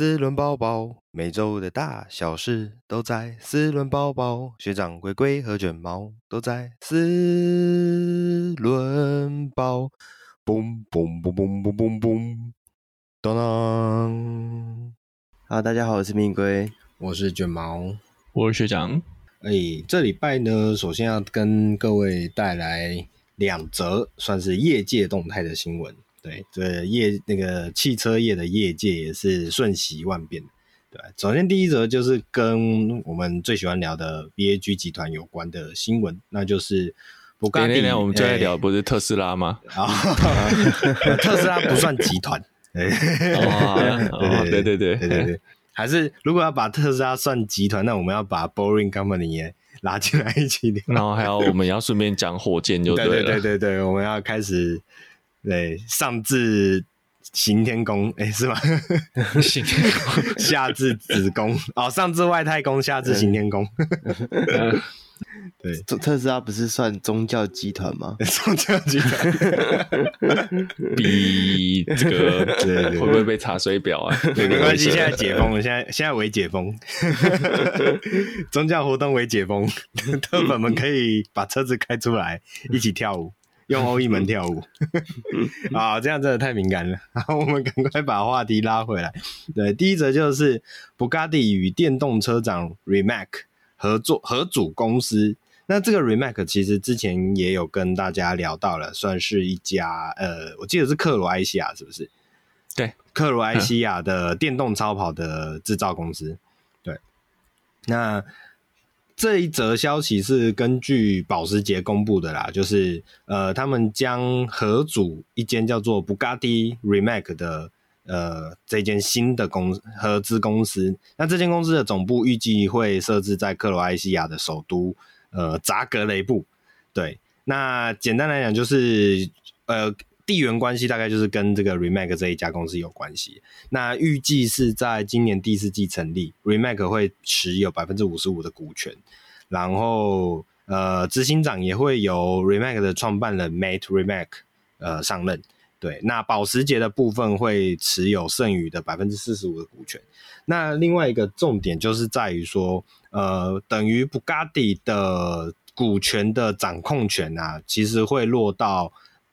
四轮包包，每周的大小事都在四轮包包。学长龟龟和卷毛都在四轮包。嘣嘣嘣嘣嘣嘣嘣，当当。好，大家好，我是蜜龟，我是卷毛，我是学长。哎，这礼拜呢，首先要跟各位带来两则算是业界动态的新闻。对，这业那个汽车业的业界也是瞬息万变。对，首先第一则就是跟我们最喜欢聊的 BAG 集团有关的新闻，那就是布加迪。我们最爱聊不是特斯拉吗？啊，特斯拉不算集团。对对对对对对，还是如果要把特斯拉算集团，那我们要把 Boring Company 也拉进来一起聊。然后还有我们要顺便讲火箭就对了。对对对对，我们要开始。对，上至行天宫，哎、欸，是吗？行天宫，下至子宫，哦，上至外太空，下至行天宫。对，特斯拉不是算宗教集团吗？宗教集团，比这个对会不会被查水表啊？对，没关系，现在解封了，现在现在微解封，宗教活动微解封，特粉们可以把车子开出来，一起跳舞。用欧一门跳舞啊，这样真的太敏感了。好，我们赶快把话题拉回来。对，第一则就是布加迪与电动车厂 Remac 合作合组公司。那这个 Remac 其实之前也有跟大家聊到了，算是一家呃，我记得是克罗埃西亚，是不是？对，克罗埃西亚的电动超跑的制造公司。对，那。这一则消息是根据保时捷公布的啦，就是呃，他们将合组一间叫做 Bugatti Rimac 的呃这间新的公合资公司。那这间公司的总部预计会设置在克罗埃西亚的首都呃扎格雷布。对，那简单来讲就是呃。地缘关系大概就是跟这个 Rimac 这一家公司有关系。那预计是在今年第四季成立，Rimac 会持有百分之五十五的股权，然后呃，执行长也会由 Rimac 的创办人 Mate Rimac 呃上任。对，那保时捷的部分会持有剩余的百分之四十五的股权。那另外一个重点就是在于说，呃，等于 Bugatti 的股权的掌控权啊，其实会落到。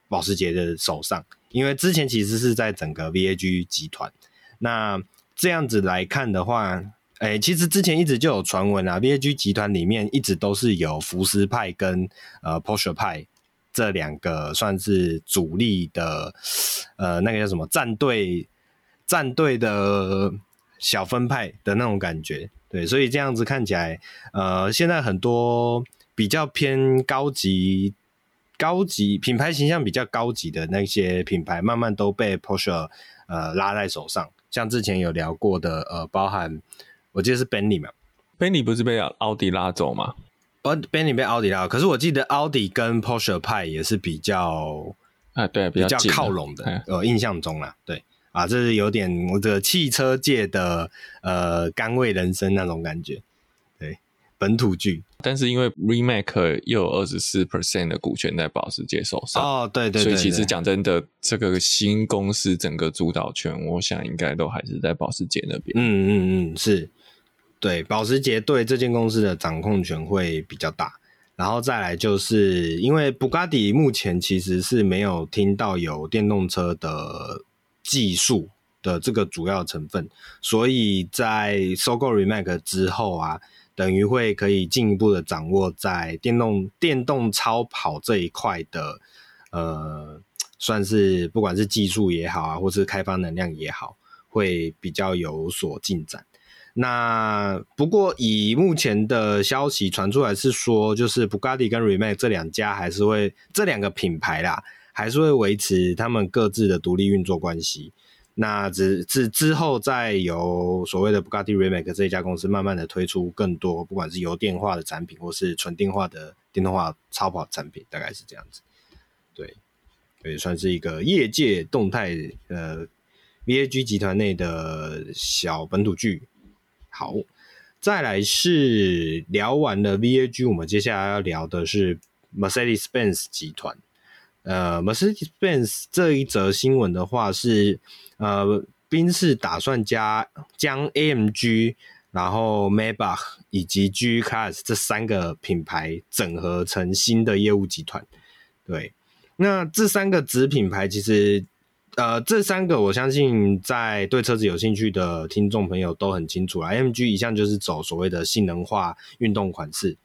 保时捷的手上，因为之前其实是在整个 VAG 集团。那这样子来看的话，哎、其实之前一直就有传闻啊，VAG 集团里面一直都是有福斯派跟呃 Porsche 派这两个算是主力的，呃，那个叫什么战队战队的小分派的那种感觉。对，所以这样子看起来，呃，现在很多比较偏高级。高级品牌形象比较高级的那些品牌，慢慢都被 Porsche 呃拉在手上。像之前有聊过的，呃，包含我记得是 Bentley 嘛，Bentley 不是被奥迪拉走吗？哦，Bentley 被奥迪拉走，可是我记得奥迪跟 Porsche 派也是比较啊，对，比较，比较靠拢的。呃，印象中啦，对啊，这是有点我的汽车界的呃甘味人生那种感觉。本土剧，但是因为 remake 又有二十四 percent 的股权在保时捷手上哦，对对，对，所以其实讲真的，这个新公司整个主导权，我想应该都还是在保时捷那边。嗯嗯嗯，是，对，保时捷对这间公司的掌控权会比较大。然后再来就是因为布加迪目前其实是没有听到有电动车的技术的这个主要成分，所以在收购 remake 之后啊。等于会可以进一步的掌握在电动电动超跑这一块的，呃，算是不管是技术也好啊，或是开发能量也好，会比较有所进展。那不过以目前的消息传出来是说，就是布加迪跟 Remac 这两家还是会这两个品牌啦，还是会维持他们各自的独立运作关系。那只之之后再由所谓的 Bugatti Rimac 这一家公司慢慢的推出更多，不管是油电化的产品，或是纯电化的电动化超跑产品，大概是这样子。对，也算是一个业界动态，呃，VAG 集团内的小本土剧。好，再来是聊完了 VAG，我们接下来要聊的是 Mercedes-Benz 集团。呃，Mercedes-Benz 这一则新闻的话是。呃，宾士打算加将 AMG，然后 Maybach 以及 G Class 这三个品牌整合成新的业务集团。对，那这三个子品牌其实。呃，这三个我相信在对车子有兴趣的听众朋友都很清楚啦。AMG 一向就是走所谓的性能化运动款式，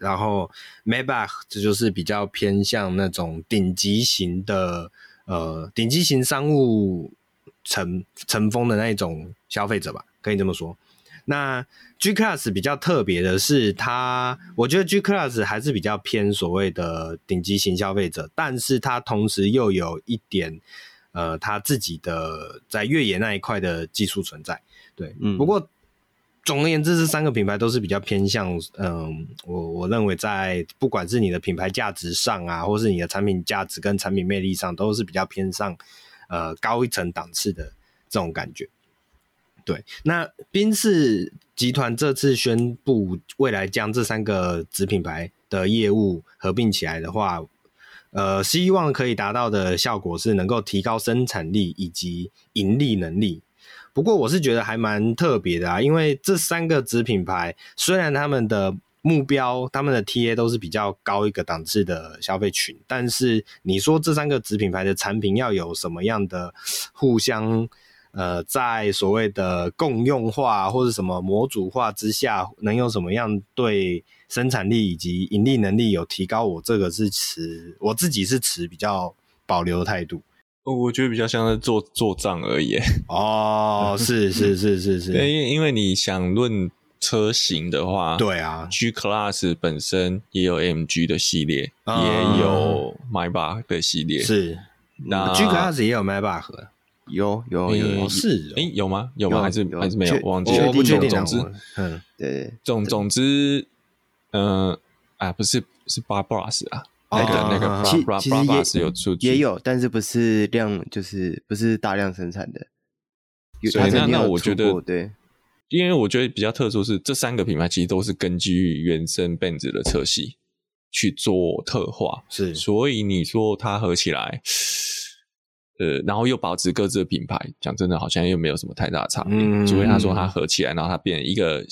然后 Maybach 这就是比较偏向那种顶级型的呃顶级型商务乘乘风的那一种消费者吧，可以这么说。那 G Class 比较特别的是它，我觉得 G Class 还是比较偏所谓的顶级型消费者，但是它同时又有一点。呃，它自己的在越野那一块的技术存在，对，嗯，不过总而言之，这三个品牌都是比较偏向，嗯、我我认为在不管是你的品牌价值上啊，或是你的产品价值跟产品魅力上，都是比较偏上，呃，高一层档次的这种感觉。对，那宾士集团这次宣布未来将这三个子品牌的业务合并起来的话。呃，希望可以达到的效果是能够提高生产力以及盈利能力。不过，我是觉得还蛮特别的啊，因为这三个子品牌虽然他们的目标、他们的 TA 都是比较高一个档次的消费群，但是你说这三个子品牌的产品要有什么样的互相呃，在所谓的共用化或者什么模组化之下，能有什么样对？生产力以及盈利能力有提高，我这个是持我自己是持比较保留的态度。我觉得比较像是做做账而已。哦，是是是是是，因为因为你想论车型的话，对啊，G Class 本身也有 MG 的系列，嗯、也有 Maybach 的系列，是那 G Class 也有 Maybach，有有有，是哎有吗？有吗？有还是还是没有？我忘记了，我不确定。总之，嗯，对，总总之。嗯、呃，啊，不是，是 Brabus 啊，哦、那个那个 Brabus 有出也有，但是不是量，就是不是大量生产的。所以那那我觉得对，因为我觉得比较特殊是这三个品牌其实都是根据原生 Benz 的车系去做特化，是，所以你说它合起来，呃，然后又保持各自的品牌，讲真的，好像又没有什么太大的差别。嗯，除非他说它合起来，然后它变成一个。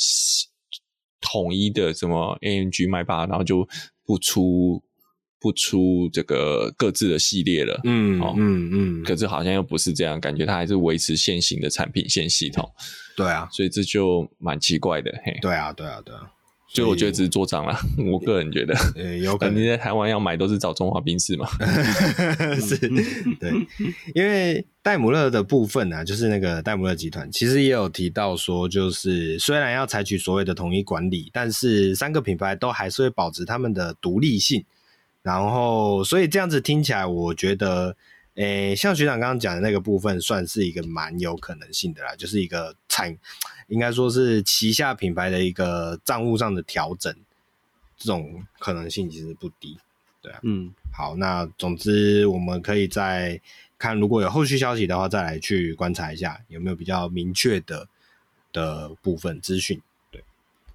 统一的什么 AMG 迈巴，然后就不出不出这个各自的系列了。嗯，哦、嗯嗯。可是好像又不是这样，感觉它还是维持现行的产品线系统。对啊，所以这就蛮奇怪的。嘿，对啊，对啊，对啊。所以我觉得只是做账了，我个人觉得。呃，有可能你在台湾要买都是找中华宾士嘛。是，对，因为戴姆勒的部分呢、啊，就是那个戴姆勒集团，其实也有提到说，就是虽然要采取所谓的统一管理，但是三个品牌都还是会保持他们的独立性。然后，所以这样子听起来，我觉得。诶，像学长刚刚讲的那个部分，算是一个蛮有可能性的啦，就是一个产，应该说是旗下品牌的一个账务上的调整，这种可能性其实不低，对啊，嗯，好，那总之我们可以再看，如果有后续消息的话，再来去观察一下有没有比较明确的的部分资讯，对，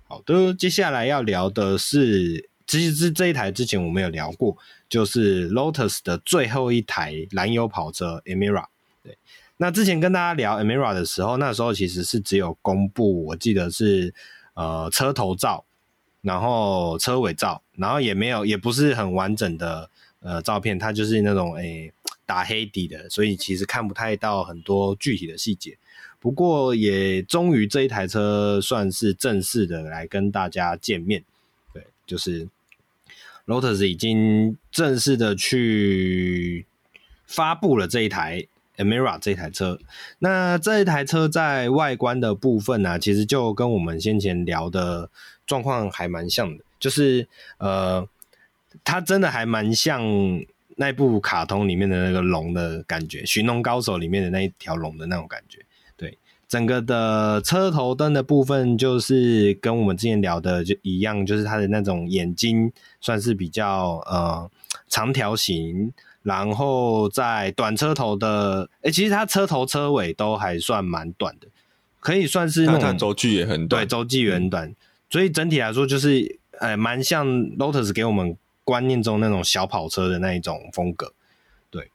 好的，接下来要聊的是。其实这一台之前我们有聊过，就是 Lotus 的最后一台燃油跑车 Emira。对，那之前跟大家聊 Emira 的时候，那时候其实是只有公布，我记得是呃车头照，然后车尾照，然后也没有，也不是很完整的呃照片，它就是那种诶、打黑底的，所以其实看不太到很多具体的细节。不过也终于这一台车算是正式的来跟大家见面，对，就是。Lotus 已经正式的去发布了这一台 Amira 这台车。那这一台车在外观的部分呢、啊，其实就跟我们先前聊的状况还蛮像的，就是呃，它真的还蛮像那部卡通里面的那个龙的感觉，《寻龙高手》里面的那一条龙的那种感觉。对整个的车头灯的部分，就是跟我们之前聊的就一样，就是它的那种眼睛算是比较呃长条形，然后在短车头的，哎、欸，其实它车头车尾都还算蛮短的，可以算是那种轴距也很短，对，轴距也很短，所以整体来说就是呃蛮像 Lotus 给我们观念中那种小跑车的那一种风格，对，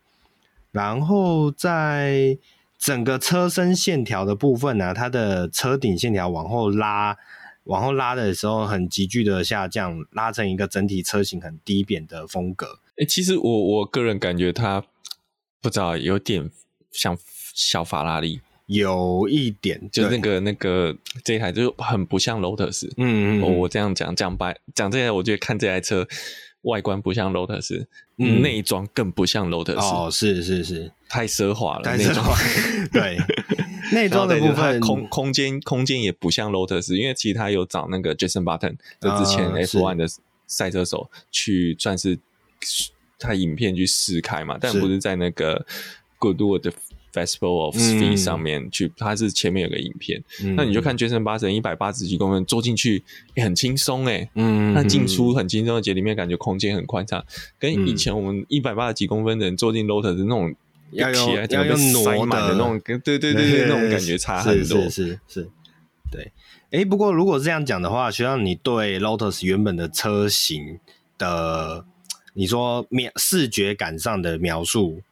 然后在。整个车身线条的部分呢、啊，它的车顶线条往后拉，往后拉的时候很急剧的下降，拉成一个整体车型很低扁的风格。哎、欸，其实我我个人感觉它不知道有点像小法拉利。有一点，就那个那个这一台就很不像 Lotus，嗯嗯，我我这样讲讲白讲这台，我觉得看这台车外观不像 Lotus，嗯，内装更不像 Lotus，哦，是是是，太奢华了，太奢华，对，内装的部分空空间空间也不像 Lotus，因为其实他有找那个 Jason Button，就之前 F1 的赛车手去算是他影片去试开嘛，但不是在那个 Goodwood 的。Festival of Speed 上面去，它是前面有个影片，嗯、那你就看 Jason Button 一百八十几公分坐进去也很轻松诶，嗯，那进出很轻松，而且里面感觉空间很宽敞，跟以前我们一百八十几公分的人坐进 Lotus 那种要有要要用塞满的那种，对对对对，那种感觉 差很多，是是是，对，哎，不过如果这样讲的话，学长你对 Lotus 原本的车型的，你说描视觉感上的描述。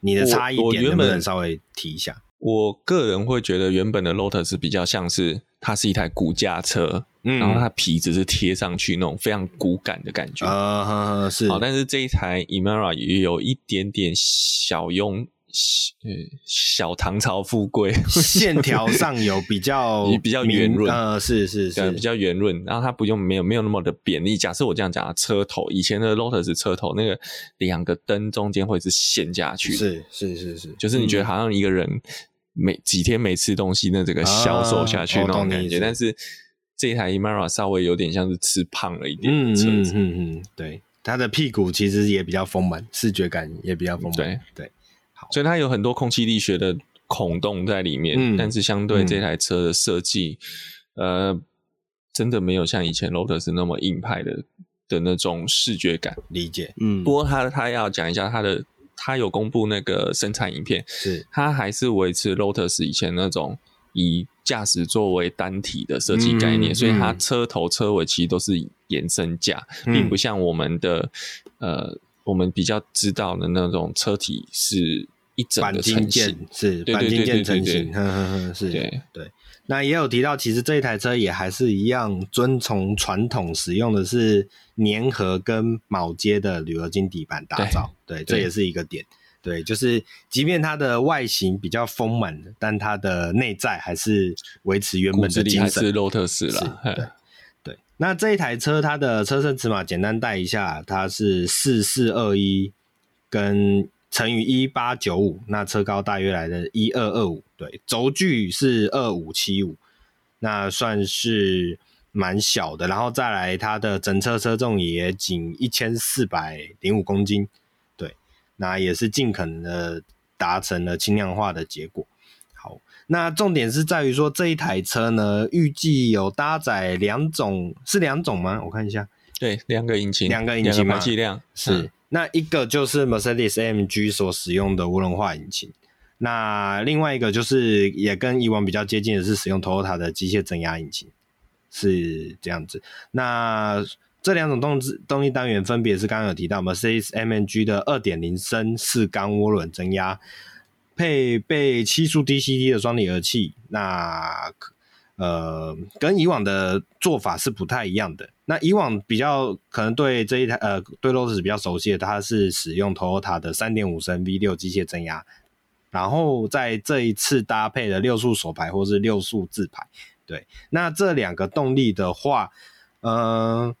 你的差异点能不能稍微提一下？我个人会觉得原本的 Lotus 比较像是它是一台骨架车，嗯，然后它皮只是贴上去那种非常骨感的感觉啊，是。好，但是这一台 Emira 也有一点点小用。小唐朝富贵，线条上有比较 比较圆润，呃，是是是，比较圆润。然后它不用没有没有那么的扁。你假设我这样讲，车头以前的 Lotus 车头那个两个灯中间会是陷下去，是是是是，就是你觉得好像一个人每几天没吃东西，那这个消瘦下去那种感觉。但是这一台 Emira 稍微有点像是吃胖了一点，嗯嗯嗯嗯，对，它的屁股其实也比较丰满，视觉感也比较丰满，对对。所以它有很多空气力学的孔洞在里面，嗯、但是相对这台车的设计，嗯、呃，真的没有像以前 Lotus 那么硬派的的那种视觉感。理解，嗯。不过它它要讲一下它的，他有公布那个生产影片，是，它还是维持 Lotus 以前那种以驾驶座为单体的设计概念，嗯、所以它车头车尾其实都是延伸架，嗯、并不像我们的呃。我们比较知道的那种车体是一整个成型，是对对对对对对，是，对对。那也有提到，其实这一台车也还是一样遵从传统，使用的是粘合跟铆接的铝合金底盘打造，对，这也是一个点。对，就是即便它的外形比较丰满，但它的内在还是维持原本的精神，是 Lotus 了，对。那这一台车，它的车身尺码简单带一下，它是四四二一跟乘以一八九五，那车高大约来的一二二五，对，轴距是二五七五，那算是蛮小的。然后再来，它的整车车重也仅一千四百零五公斤，对，那也是尽可能的达成了轻量化的结果。好那重点是在于说，这一台车呢，预计有搭载两种，是两种吗？我看一下，对，两个引擎，两个引擎嘛，排气量是。嗯、那一个就是 Mercedes AMG 所使用的涡轮化引擎，那另外一个就是也跟以往比较接近的是使用 Toyota 的机械增压引擎，是这样子。那这两种动力动力单元分别是刚刚有提到 Mercedes AMG 的二点零升四缸涡轮增压。配备七速 DCT 的双离合器，那呃跟以往的做法是不太一样的。那以往比较可能对这一台呃对 Lotus 比较熟悉的，它是使用 Toyota 的三点五升 V 六机械增压，然后在这一次搭配了六速手排或是六速自排。对，那这两个动力的话，呃，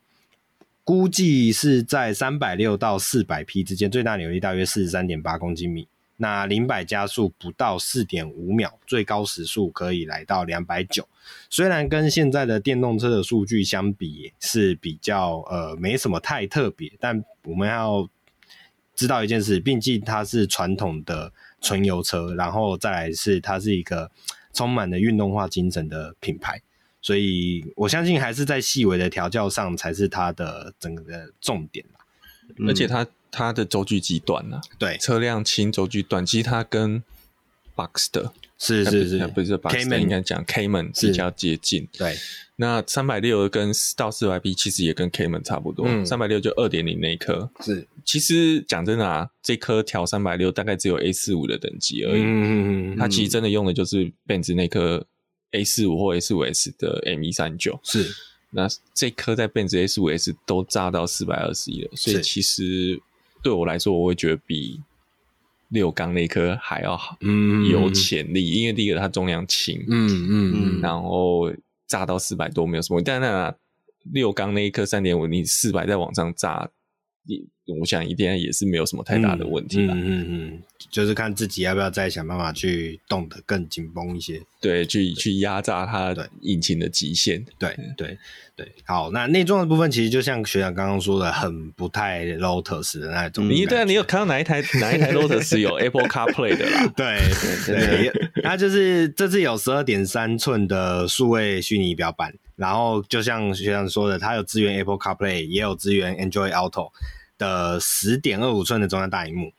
估计是在三百六到四百匹之间，最大扭力大约四十三点八公斤米。那零百加速不到四点五秒，最高时速可以来到两百九。虽然跟现在的电动车的数据相比是比较呃没什么太特别，但我们要知道一件事，毕竟它是传统的纯油车，然后再来是它是一个充满了运动化精神的品牌，所以我相信还是在细微的调教上才是它的整个的重点。而且它。它的轴距极短呢、啊，对，车辆轻，轴距短，其实它跟 Boxster，是是是，不是 Boxster，应该讲 Cayman 比较接近。对，那三百六跟到四百 B 其实也跟 Cayman 差不多，三百六就二点零那一颗。是，其实讲真的啊，这颗调三百六大概只有 A 四五的等级而已。嗯嗯，它其实真的用的就是 Benz 那颗 A 四五或 A 四五 S 的 M 一三九。是，那这颗在 Benz A 四五 S 都炸到四百二十一了，所以其实对我来说，我会觉得比。六缸那颗还要好，嗯，有潜力，因为第一个它重量轻，嗯嗯嗯，然后炸到四百多没有什么，但那六缸那一颗三点五，你四百再往上炸。我想一定也是没有什么太大的问题吧。嗯嗯嗯，就是看自己要不要再想办法去动得更紧绷一些，对，去去压榨它的引擎的极限。对对对，好，那内装的部分其实就像学长刚刚说的，很不太 Lotus 的那种。你对啊，你有看到哪一台哪一台 Lotus 有 Apple CarPlay 的啦？对对对，它就是这次有十二点三寸的数位虚拟仪表板，然后就像学长说的，它有支援 Apple CarPlay，也有支援 Android Auto。的十点二五寸的中央大荧幕，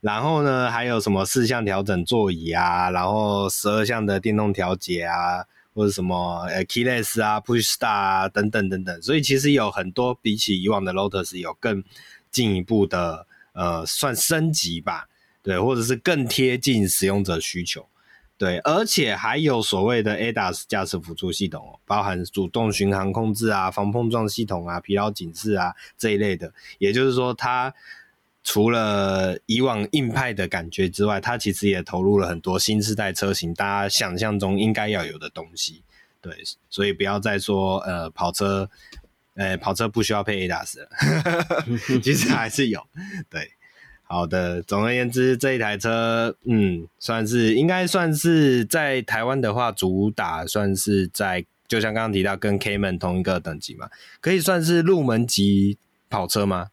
然后呢，还有什么四项调整座椅啊，然后十二项的电动调节啊，或者什么呃 Keyless 啊，Push star 啊等等等等，所以其实有很多比起以往的 Lotus 有更进一步的呃算升级吧，对，或者是更贴近使用者需求。对，而且还有所谓的 ADAS 驾驶辅助系统哦，包含主动巡航控制啊、防碰撞系统啊、疲劳警示啊这一类的。也就是说，它除了以往硬派的感觉之外，它其实也投入了很多新世代车型大家想象中应该要有的东西。对，所以不要再说呃跑车，呃跑车不需要配 ADAS 了，其实还是有。对。好的，总而言之，这一台车，嗯，算是应该算是在台湾的话，主打算是在，就像刚刚提到，跟 Cayman 同一个等级嘛，可以算是入门级跑车吗？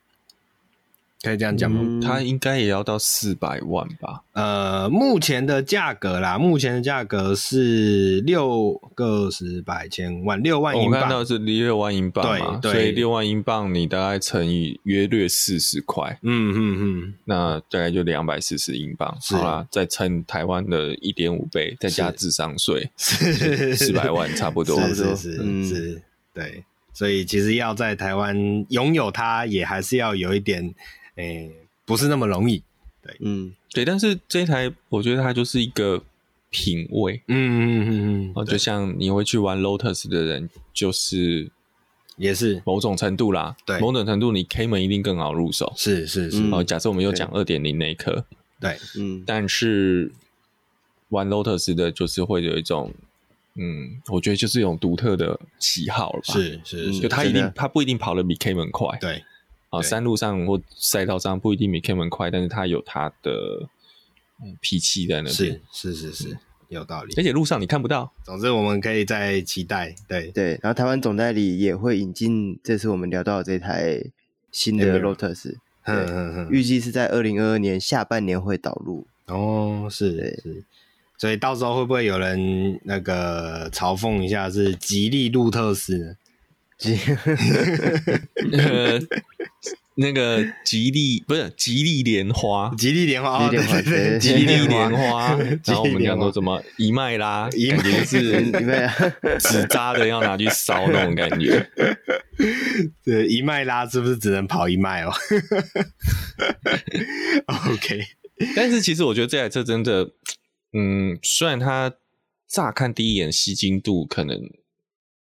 可以这样讲吗？嗯、它应该也要到四百万吧？呃，目前的价格啦，目前的价格是六个十百千万六万英镑。我看到是六万英镑嘛，对，所以六万英镑你大概乘以约略四十块，嗯嗯嗯，那大概就两百四十英镑，是。好啦，再乘台湾的一点五倍，再加智商税，四百万 差不多，是是是，嗯、是，对，所以其实要在台湾拥有它，也还是要有一点。诶、欸，不是那么容易，对，嗯，对，但是这一台我觉得它就是一个品味，嗯嗯嗯嗯，哦就像你会去玩 Lotus 的人，就是也是。某种程度啦，对，某种程度你 Cayman 一定更好入手，是是是，哦，假设我们又讲二点零那一颗，对，嗯，但是玩 Lotus 的就是会有一种，嗯，我觉得就是一种独特的喜好了吧，是是是，就他一定他不一定跑得比 Cayman 快，对。啊，山路上或赛道上不一定比 Cayman 快，但是它有它的脾气在那边。是是是是，有道理。而且路上你看不到。总之，我们可以再期待。对对，然后台湾总代理也会引进这次我们聊到的这台新的 Lotus，嗯嗯嗯，预计是在二零二二年下半年会导入。哦，是是，所以到时候会不会有人那个嘲讽一下是吉利路特斯呢？吉那个吉利不是吉利莲花，吉利莲花，吉利莲花，吉利莲花。然后我们讲说什么一迈拉，感觉是纸扎的要拿去烧那种感觉。对，一迈拉是不是只能跑一迈哦？OK，但是其实我觉得这台车真的，嗯，虽然它乍看第一眼吸睛度可能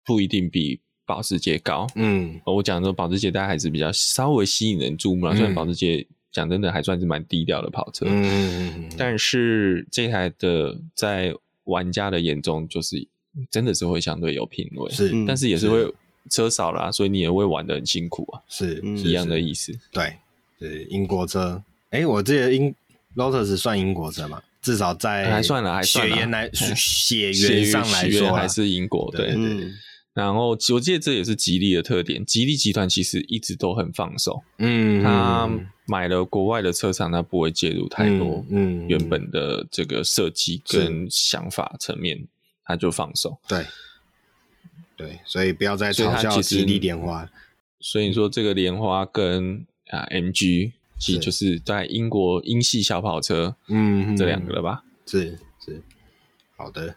不一定比。保时捷高，嗯，我讲说保时捷大家还是比较稍微吸引人注目了。虽然保时捷讲真的还算是蛮低调的跑车，嗯，但是这台的在玩家的眼中就是真的是会相对有品味，是，但是也是会车少啦，所以你也会玩的很辛苦啊，是一样的意思。对，是英国车，哎，我记得英 Lotus 算英国车嘛？至少在还算了，还算血缘来 血缘上来说还是英国，对对。然后，我记得这也是吉利的特点。吉利集团其实一直都很放手，嗯，他买了国外的车厂，他不会介入太多，嗯，原本的这个设计跟想法层面，他就放手。对，对，所以不要再嘲笑吉利莲花。所以说，这个莲花跟啊 MG，其实就是在英国英系小跑车，嗯，这两个了吧？是。是好的。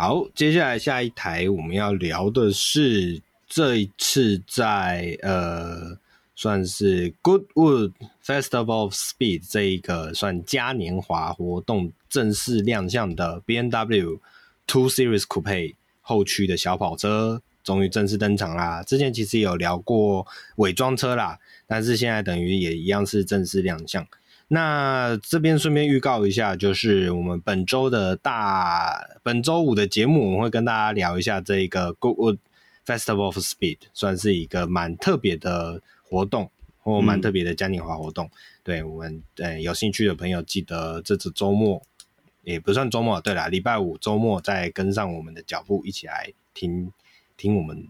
好，接下来下一台我们要聊的是这一次在呃，算是 Goodwood Festival of Speed 这一个算嘉年华活动正式亮相的 BMW Two Series Coupe 后驱的小跑车，终于正式登场啦！之前其实有聊过伪装车啦，但是现在等于也一样是正式亮相。那这边顺便预告一下，就是我们本周的大本周五的节目，我们会跟大家聊一下这个 Goodwood Festival of Speed，算是一个蛮特别的活动，或蛮特别的嘉年华活动。嗯、对我们呃有兴趣的朋友，记得这次周末也不算周末，对啦，礼拜五周末再跟上我们的脚步，一起来听听我们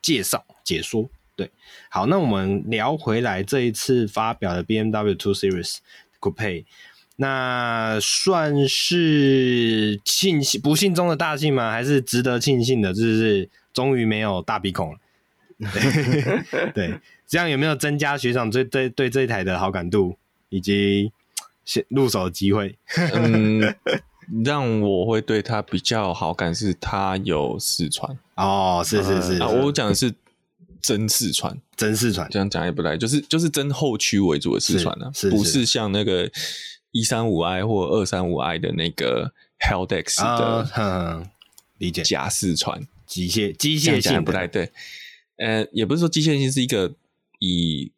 介绍解说。对，好，那我们聊回来这一次发表的 BMW Two Series Coupe，那算是庆幸不幸中的大幸吗？还是值得庆幸的？就是终于没有大鼻孔了。对，对，这样有没有增加学长对对对这一台的好感度以及先入手的机会？嗯，让我会对他比较好感是他有四川哦，是是是，我讲的是。真四川，真四川，这样讲也不对，就是就是真后驱为主的四川呢、啊，不是像那个一三五 i 或二三五 i 的那个 Heldex 的，嗯，理解。假四川机械机械性不太对，呃，也不是说机械性是一个以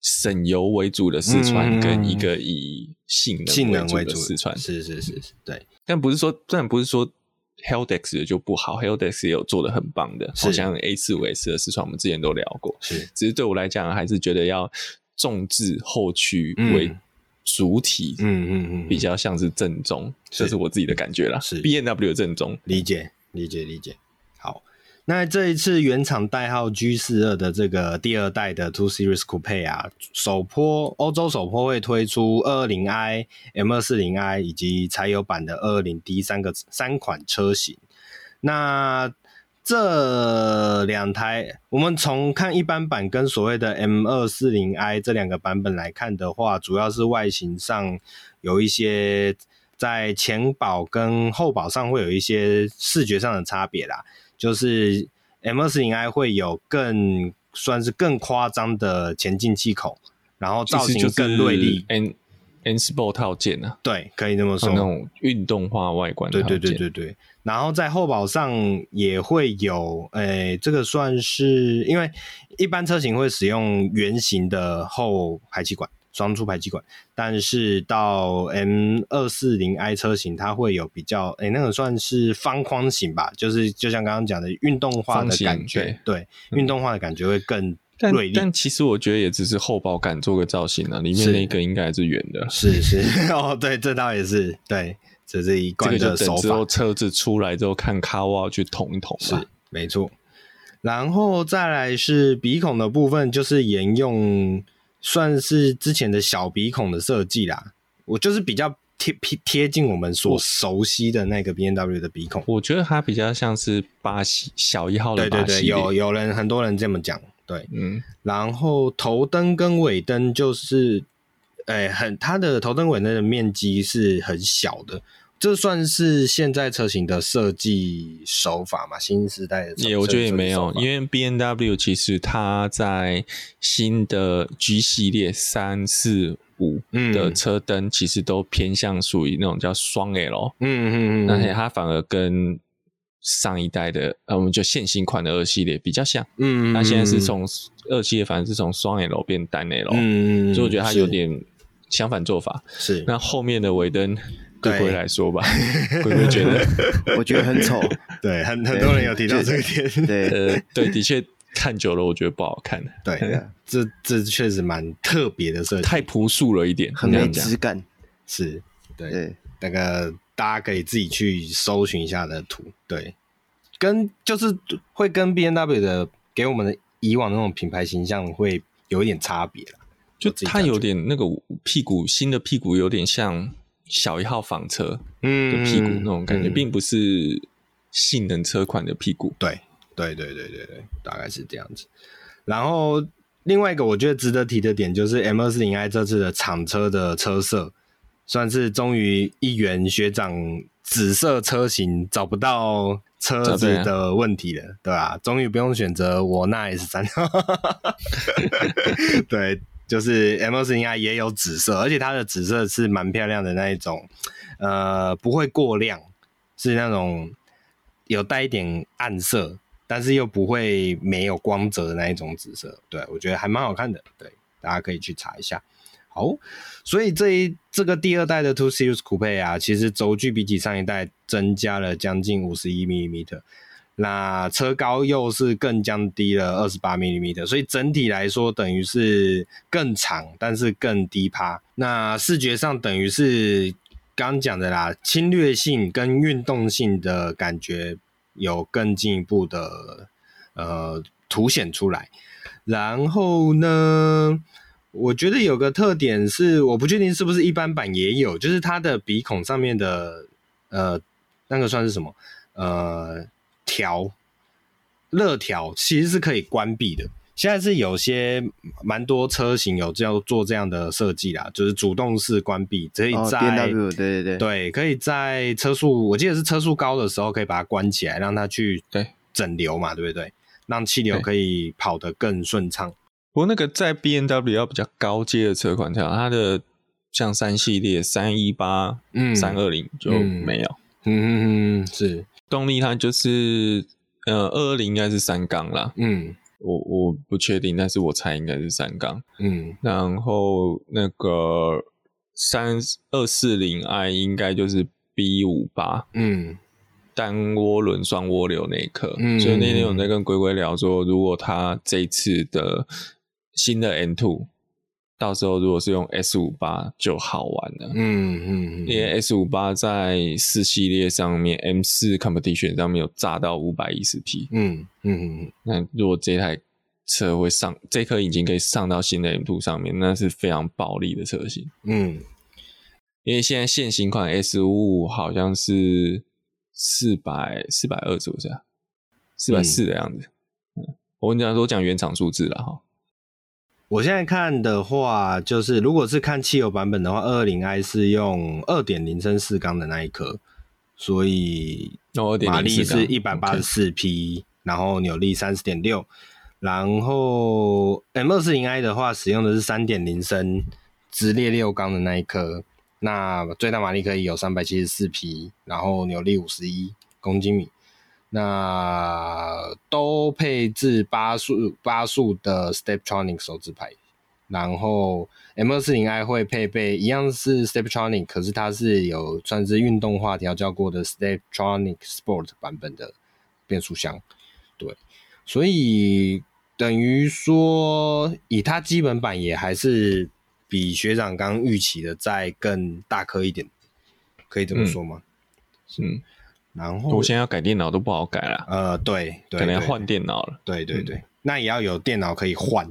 省油为主的四川，跟一个以性能为主的四川，是是是是，对，但不是说，但不是说。Haldex 的就不好，Heldex 也有做的很棒的，好像 A 四五 S 的四川，我们之前都聊过。是，只是对我来讲，还是觉得要重置后驱为主体，嗯嗯嗯，比较像是正宗，这是我自己的感觉啦。是。B N W 的正宗，理解理解理解。那这一次原厂代号 G 四二的这个第二代的 Two Series Coupe 啊，首波欧洲首波会推出二二零 i、M 二四零 i 以及柴油版的二二零 D 三个三款车型。那这两台，我们从看一般版跟所谓的 M 二四零 i 这两个版本来看的话，主要是外形上有一些在前保跟后保上会有一些视觉上的差别啦。就是 M240i 会有更算是更夸张的前进气口，然后造型更锐利。N N Sport 套件啊，对，可以这么说，那种运动化外观。对对对对对。然后在后保上也会有，诶、欸，这个算是因为一般车型会使用圆形的后排气管。双出排气管，但是到 M 二四零 i 车型，它会有比较，诶、欸，那个算是方框型吧，就是就像刚刚讲的运动化的感觉，对，运、嗯、动化的感觉会更锐利。但其实我觉得也只是后保杆做个造型啊，里面那个应该是圆的。是是，是 哦，对，这倒也是，对，这是一贯的手法。之后车子出来之后，看卡瓦去捅一捅，是没错。然后再来是鼻孔的部分，就是沿用。算是之前的小鼻孔的设计啦，我就是比较贴贴贴近我们所熟悉的那个 B N W 的鼻孔。我觉得它比较像是巴西小一号的巴西。对对对，有有人很多人这么讲，对，嗯。然后头灯跟尾灯就是，哎、欸，很它的头灯尾灯的面积是很小的。这算是现在车型的设计手法嘛？新时代的车，也我觉得也没有，因为 B N W 其实它在新的 G 系列三四五的车灯，其实都偏向属于那种叫双 L，嗯嗯嗯，而且它反而跟上一代的呃，我们就现行款的二系列比较像，嗯嗯，它现在是从二系列反而是从双 L 变单 L，嗯嗯，所以我觉得它有点相反做法，是。那后面的尾灯。对龟龟来说吧，龟龟觉得，我觉得很丑。对，很很多人有提到这个点。对，呃，对，的确看久了，我觉得不好看。对，这这确实蛮特别的设计，太朴素了一点，很没质感。是，对，那个大家可以自己去搜寻一下的图。对，跟就是会跟 B N W 的给我们的以往那种品牌形象会有一点差别。就它有点那个屁股，新的屁股有点像。小一号房车的屁股那种感觉，并不是性能车款的屁股。对，对，对，对，对，对，大概是这样子。然后另外一个我觉得值得提的点，就是 M240i 这次的厂车的车色，算是终于一元学长紫色车型找不到车子的问题了，对，吧？终于不用选择我那 S 三，对，就是 M240i 也有紫色，而且它的紫色是蛮漂亮的那一种，呃，不会过亮，是那种有带一点暗色，但是又不会没有光泽的那一种紫色，对，我觉得还蛮好看的，对，大家可以去查一下。好，所以这一这个第二代的 Two Series Coupe 啊，其实轴距比起上一代增加了将近五十一毫米那车高又是更降低了二十八 millimeter，所以整体来说等于是更长，但是更低趴。那视觉上等于是刚讲的啦，侵略性跟运动性的感觉有更进一步的呃凸显出来。然后呢，我觉得有个特点是，我不确定是不是一般版也有，就是它的鼻孔上面的呃那个算是什么呃条热条，其实是可以关闭的。现在是有些蛮多车型有这样做这样的设计啦，就是主动式关闭，可以在、哦、对对对。对，可以在车速我记得是车速高的时候可以把它关起来，让它去对。整流嘛，对不对？让气流可以跑得更顺畅。不过那个在 B N W 要比较高阶的车款，像它的像三系列三一八、嗯。三二零就没有，嗯嗯嗯是动力它就是呃二二零应该是三缸啦，嗯。我我不确定，但是我猜应该是三缸，嗯。然后那个三二四零 i 应该就是 B 五八，嗯。单涡轮双涡流那一颗，嗯，所以那天我在跟龟龟聊说，如果他这次的新的 M2，到时候如果是用 S 五八就好玩了。嗯嗯，因为 S 五八在四系列上面，M 四 Competition 上面有炸到五百一十匹。嗯嗯嗯，那如果这台车会上这颗引擎可以上到新的 M two 上面，那是非常暴力的车型。嗯，因为现在现行款 S 五五好像是四百四百二，是不是啊？四百四的样子。嗯，我跟你讲，我讲原厂数字了哈。我现在看的话，就是如果是看汽油版本的话，二二零 i 是用二点零升四缸的那一颗，所以马力是一百八十四匹，然后扭力三十点六。然后 M 二四零 i 的话，使用的是三点零升直列六缸的那一颗，那最大马力可以有三百七十四匹，然后扭力五十一公斤米。那都配置八速八速的 Steptronic 手指排，然后 M 二四零 i 会配备一样是 Steptronic，可是它是有算是运动化调教过的 Steptronic Sport 版本的变速箱，对，所以等于说以它基本版也还是比学长刚预期的再更大颗一点，可以这么说吗？嗯。然后我现在要改电脑都不好改了，呃，对，对，可能要换电脑了。对对对，嗯、那也要有电脑可以换，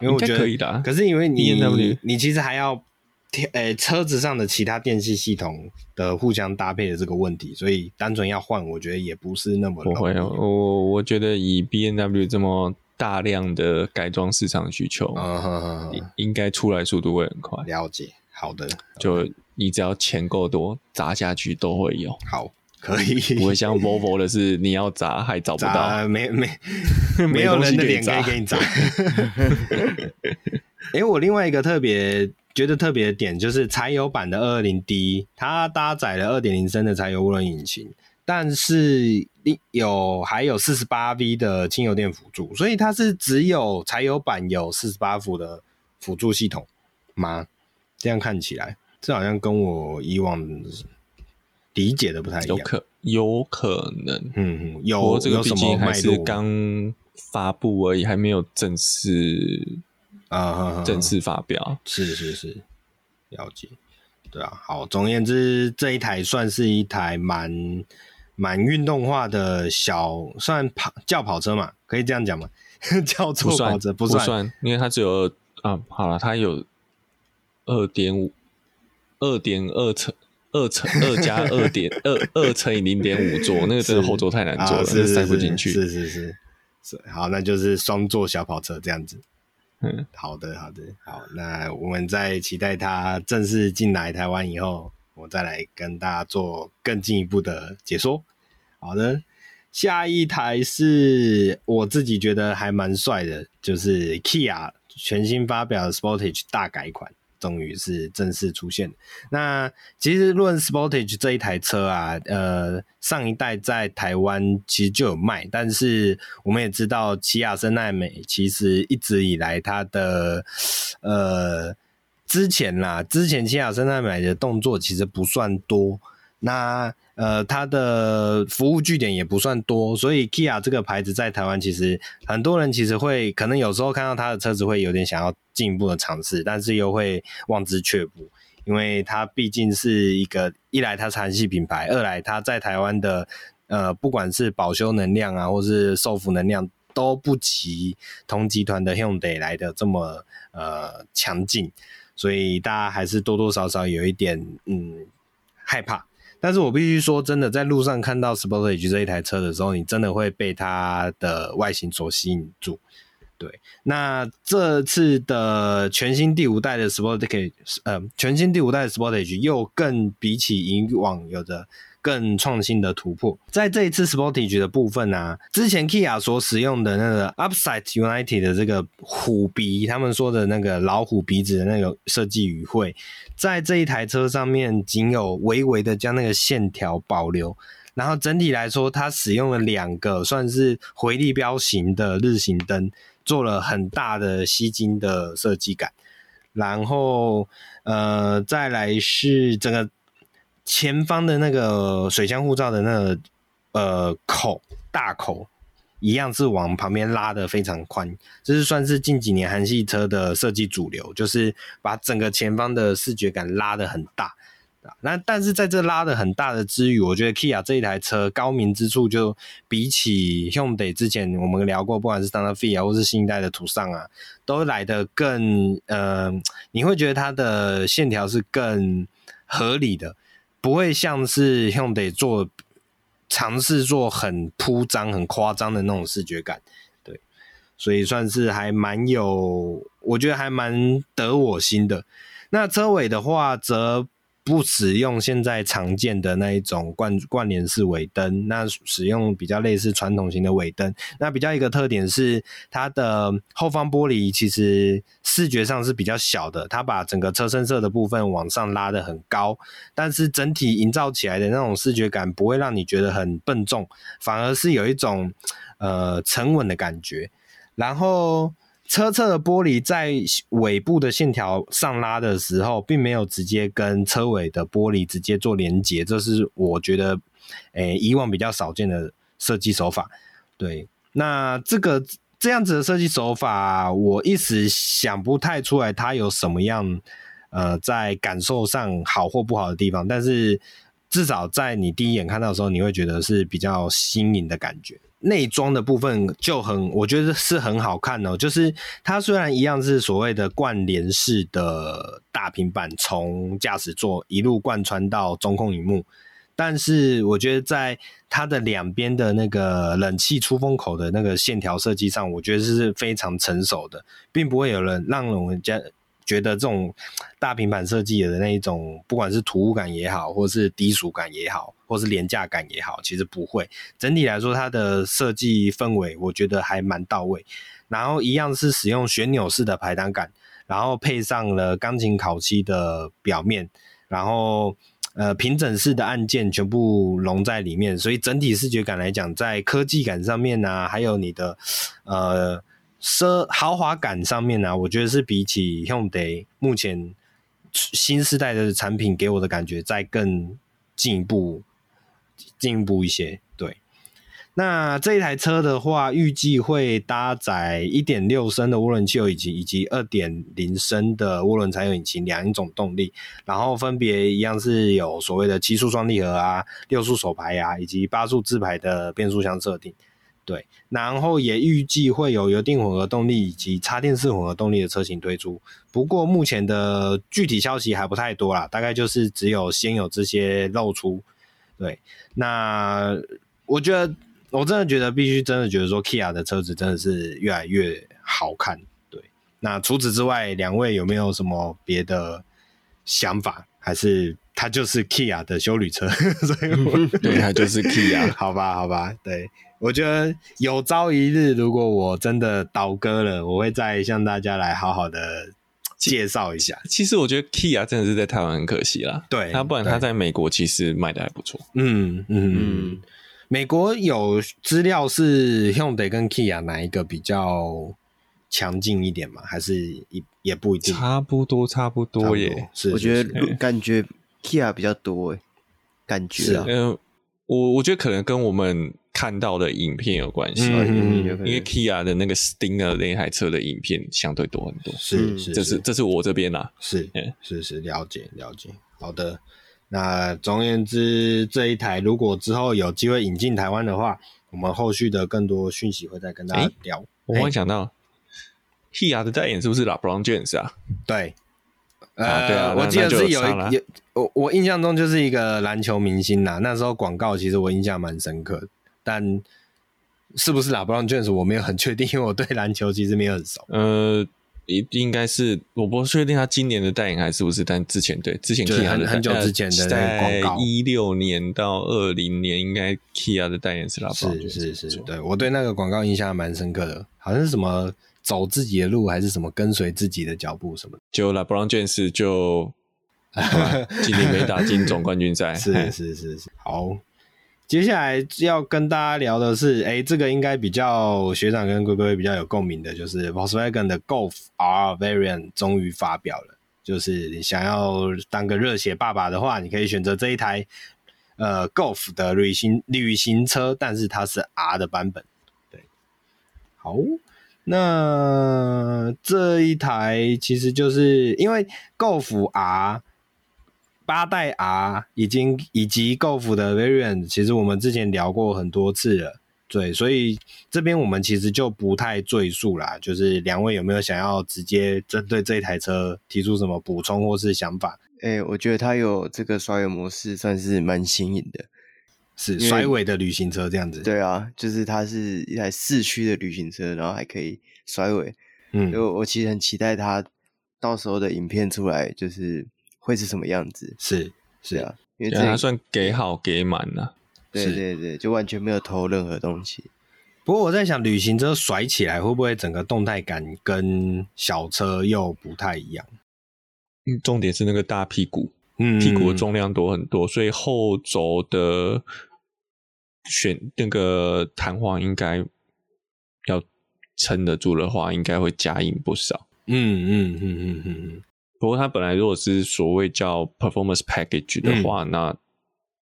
因为我觉得可以的、啊。可是因为你你其实还要呃车子上的其他电器系统的互相搭配的这个问题，所以单纯要换，我觉得也不是那么。不会，我我觉得以 B N W 这么大量的改装市场需求，嗯应该出来速度会很快。了解，好的，就你只要钱够多，砸下去都会有。好。可以，不会像 Volvo 的是，你要砸还找不到，没没 没有人的脸可以给你砸。哎，我另外一个特别觉得特别的点就是柴油版的二二零 D，它搭载了二点零升的柴油涡轮引擎，但是有还有四十八 V 的轻油电辅助，所以它是只有柴油版有四十八伏的辅助系统吗？这样看起来，这好像跟我以往。理解的不太一样，有可有可能，嗯嗯，有这个毕竟还是刚发布而已，还没有正式啊正式发表，是是是，了解，对啊，好，总而言之，这一台算是一台蛮蛮运动化的小，算跑轿跑车嘛，可以这样讲吗？叫做跑车不算，不算，因为它只有啊，好了，它有二点五，二点二层。二乘二加二点二二乘以零点五座，那个真的后座太难坐了，是塞不进去。是是是是，好，那就是双座小跑车这样子。嗯，好的好的好，那我们在期待它正式进来台湾以后，我再来跟大家做更进一步的解说。好的，下一台是我自己觉得还蛮帅的，就是 Kia 全新发表的 Sportage 大改款。终于是正式出现。那其实论 Sportage 这一台车啊，呃，上一代在台湾其实就有卖，但是我们也知道，奇亚森奈美其实一直以来它的呃之前啦，之前奇亚森奈美的动作其实不算多。那呃，它的服务据点也不算多，所以 Kia 这个牌子在台湾其实很多人其实会可能有时候看到它的车子会有点想要进一步的尝试，但是又会望之却步，因为它毕竟是一个一来它是韩系品牌，二来它在台湾的呃不管是保修能量啊，或是售后能量都不及同集团的 Hyundai 来的这么呃强劲，所以大家还是多多少少有一点嗯害怕。但是我必须说，真的在路上看到 Sportage 这一台车的时候，你真的会被它的外形所吸引住。对，那这次的全新第五代的 Sportage，呃，全新第五代 Sportage 又更比起以往有着更创新的突破。在这一次 Sportage 的部分呢、啊，之前 Kia 所使用的那个 Upside United 的这个虎鼻，他们说的那个老虎鼻子的那个设计语汇。在这一台车上面，仅有微微的将那个线条保留，然后整体来说，它使用了两个算是回力标型的日行灯，做了很大的吸睛的设计感。然后，呃，再来是整个前方的那个水箱护罩的那个呃口大口。一样是往旁边拉的非常宽，这是算是近几年韩系车的设计主流，就是把整个前方的视觉感拉得很大。那但是在这拉得很大的之余，我觉得 Kia 这一台车高明之处，就比起 Hyundai 之前我们聊过，不管是 Santa Fe 啊，或是新一代的途尚啊，都来得更呃，你会觉得它的线条是更合理的，不会像是用得做。尝试做很铺张、很夸张的那种视觉感，对，所以算是还蛮有，我觉得还蛮得我心的。那车尾的话，则。不使用现在常见的那一种贯贯联式尾灯，那使用比较类似传统型的尾灯。那比较一个特点是，它的后方玻璃其实视觉上是比较小的，它把整个车身色的部分往上拉得很高，但是整体营造起来的那种视觉感不会让你觉得很笨重，反而是有一种呃沉稳的感觉。然后。车侧的玻璃在尾部的线条上拉的时候，并没有直接跟车尾的玻璃直接做连接，这是我觉得，诶、以往比较少见的设计手法。对，那这个这样子的设计手法，我一时想不太出来它有什么样，呃，在感受上好或不好的地方，但是至少在你第一眼看到的时候，你会觉得是比较新颖的感觉。内装的部分就很，我觉得是很好看哦。就是它虽然一样是所谓的贯联式的大平板，从驾驶座一路贯穿到中控荧幕，但是我觉得在它的两边的那个冷气出风口的那个线条设计上，我觉得是非常成熟的，并不会有人让人家。觉得这种大平板设计的那一种，不管是突兀感也好，或是低俗感也好，或是廉价感也好，其实不会。整体来说，它的设计氛围我觉得还蛮到位。然后一样是使用旋钮式的排挡杆，然后配上了钢琴烤漆的表面，然后呃平整式的按键全部融在里面，所以整体视觉感来讲，在科技感上面呢、还有你的呃。奢豪华感上面呢、啊，我觉得是比起 Hyundai 目前新时代的产品给我的感觉再更进一步、进一步一些。对，那这一台车的话，预计会搭载一点六升的涡轮汽油以及以及二点零升的涡轮柴油引擎两种动力，然后分别一样是有所谓的七速双离合啊、六速手排啊以及八速自排的变速箱设定。对，然后也预计会有油电混合动力以及插电式混合动力的车型推出，不过目前的具体消息还不太多啦，大概就是只有先有这些露出。对，那我觉得我真的觉得必须真的觉得说，Kia 的车子真的是越来越好看。对，那除此之外，两位有没有什么别的想法？还是它就是 Kia 的修旅车？所以我对，它就是 Kia。好吧，好吧，对，我觉得有朝一日，如果我真的倒戈了，我会再向大家来好好的介绍一下。其实我觉得 Kia 真的是在台湾很可惜啦，对，他不然他在美国其实卖的还不错。嗯嗯嗯，美国有资料是 Hyundai 跟 Kia 哪一个比较强劲一点吗？还是也也不一定？差不多，差不多耶。是，我觉得感觉 Kia 比较多诶，感觉啊。嗯，我我觉得可能跟我们看到的影片有关系。嗯，因为 Kia 的那个 Stinger 那台车的影片相对多很多。是是，这是这是我这边啦。是是是，了解了解。好的，那总而言之，这一台如果之后有机会引进台湾的话，我们后续的更多讯息会再跟大家聊。我忽然想到。Kia 的代言是不是 LeBron James 啊？对，呃，啊对啊，我记得是有一有我我印象中就是一个篮球明星呐。那时候广告其实我印象蛮深刻，但是不是 LeBron James 我没有很确定，因为我对篮球其实没有很熟。呃，应应该是我不确定他今年的代言还是不是，但之前对之前 Kia 很很久之前的广告，一六年到二零年应该 Kia 的代言是 LeBron James，是是是，对我对那个广告印象蛮深刻的，好像是什么。走自己的路还是什么？跟随自己的脚步什么的？就 LeBron James 就 今年没打进总冠军赛。是是是是。好，接下来要跟大家聊的是，哎、这个应该比较学长跟龟龟比较有共鸣的，就是 Volkswagen 的 Golf R Variant 终于发表了。就是你想要当个热血爸爸的话，你可以选择这一台呃 Golf 的旅行旅行车，但是它是 R 的版本。对，好。那这一台其实就是因为 Golf R 八代 R 已经以及 Golf 的 Variant，其实我们之前聊过很多次了，对，所以这边我们其实就不太赘述啦。就是两位有没有想要直接针对这一台车提出什么补充或是想法？哎、欸，我觉得它有这个甩尾模式，算是蛮新颖的，是甩尾的旅行车这样子。对啊，就是它是一台四驱的旅行车，然后还可以。甩尾，嗯，我我其实很期待它到时候的影片出来，就是会是什么样子。是是啊，因为这还算给好给满了。对对对，就完全没有偷任何东西。不过我在想，旅行车甩起来会不会整个动态感跟小车又不太一样？嗯，重点是那个大屁股，嗯，屁股的重量多很多，所以后轴的选那个弹簧应该要。撑得住的话，应该会加硬不少。嗯嗯嗯嗯嗯嗯。不过它本来如果是所谓叫 performance package 的话，嗯、那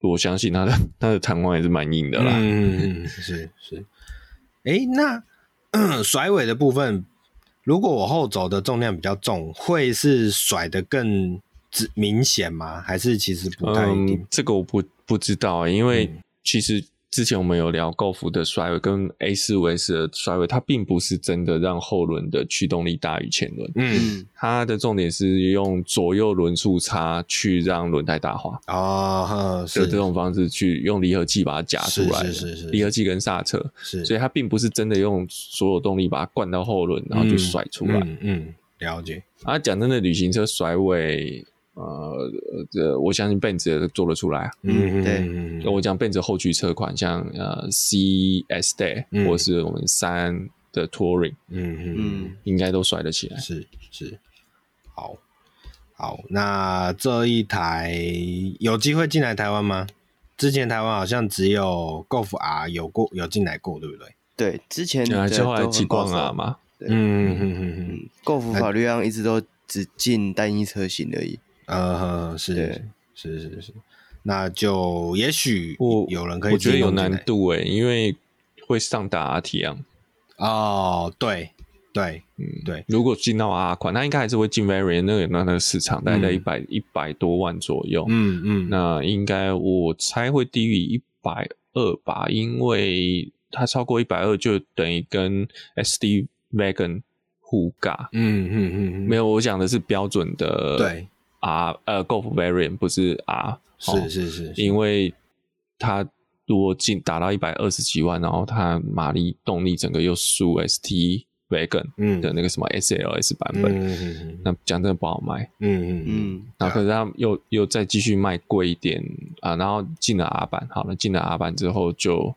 我相信它的 它的弹簧也是蛮硬的啦。嗯嗯是是。哎、欸，那甩尾的部分，如果我后轴的重量比较重，会是甩的更明显吗？还是其实不太一定？嗯、这个我不不知道，因为其实。之前我们有聊 Golf 的甩尾跟 A 四五 S 的甩尾，它并不是真的让后轮的驱动力大于前轮。嗯，它的重点是用左右轮速差去让轮胎打滑。哦，是这种方式去用离合器把它夹出来。是是是，离合器跟刹车。是，所以它并不是真的用所有动力把它灌到后轮，然后就甩出来。嗯，嗯，了解。啊，讲真的，旅行车甩尾。呃，这我相信 Benz 也做得出来。嗯，对。我讲 Benz 后驱车款，像呃 CS Day、嗯、或是我们三的 Touring，嗯嗯，应该都甩得起来。是是，好，好，那这一台有机会进来台湾吗？之前台湾好像只有 Golf R 有过有进来过，对不对？对，之前就后来极光 R 嘛。嗯嗯嗯嗯，Golf 法律上一直都只进单一车型而已。呃，是是是是，那就也许我有人可以，我觉得有难度诶，因为会上打 R 啊。哦，对对，嗯对，如果进到 R 款，那应该还是会进 Variant 那个那个市场，大概在一百一百多万左右。嗯嗯，那应该我猜会低于一百二吧，因为它超过一百二就等于跟 S D Wagon 互尬。嗯嗯嗯，没有，我讲的是标准的对。R 呃，Golf Variant 不是 R，是是是，因为它如果进达到一百二十几万，然后它马力动力整个又输 ST Wagon 的那个什么 SLS 版本，嗯嗯嗯、那讲真的不好卖，嗯嗯嗯，然后可是他又又再继续卖贵一点啊，然后进了 R 版，好了，进了 R 版之后就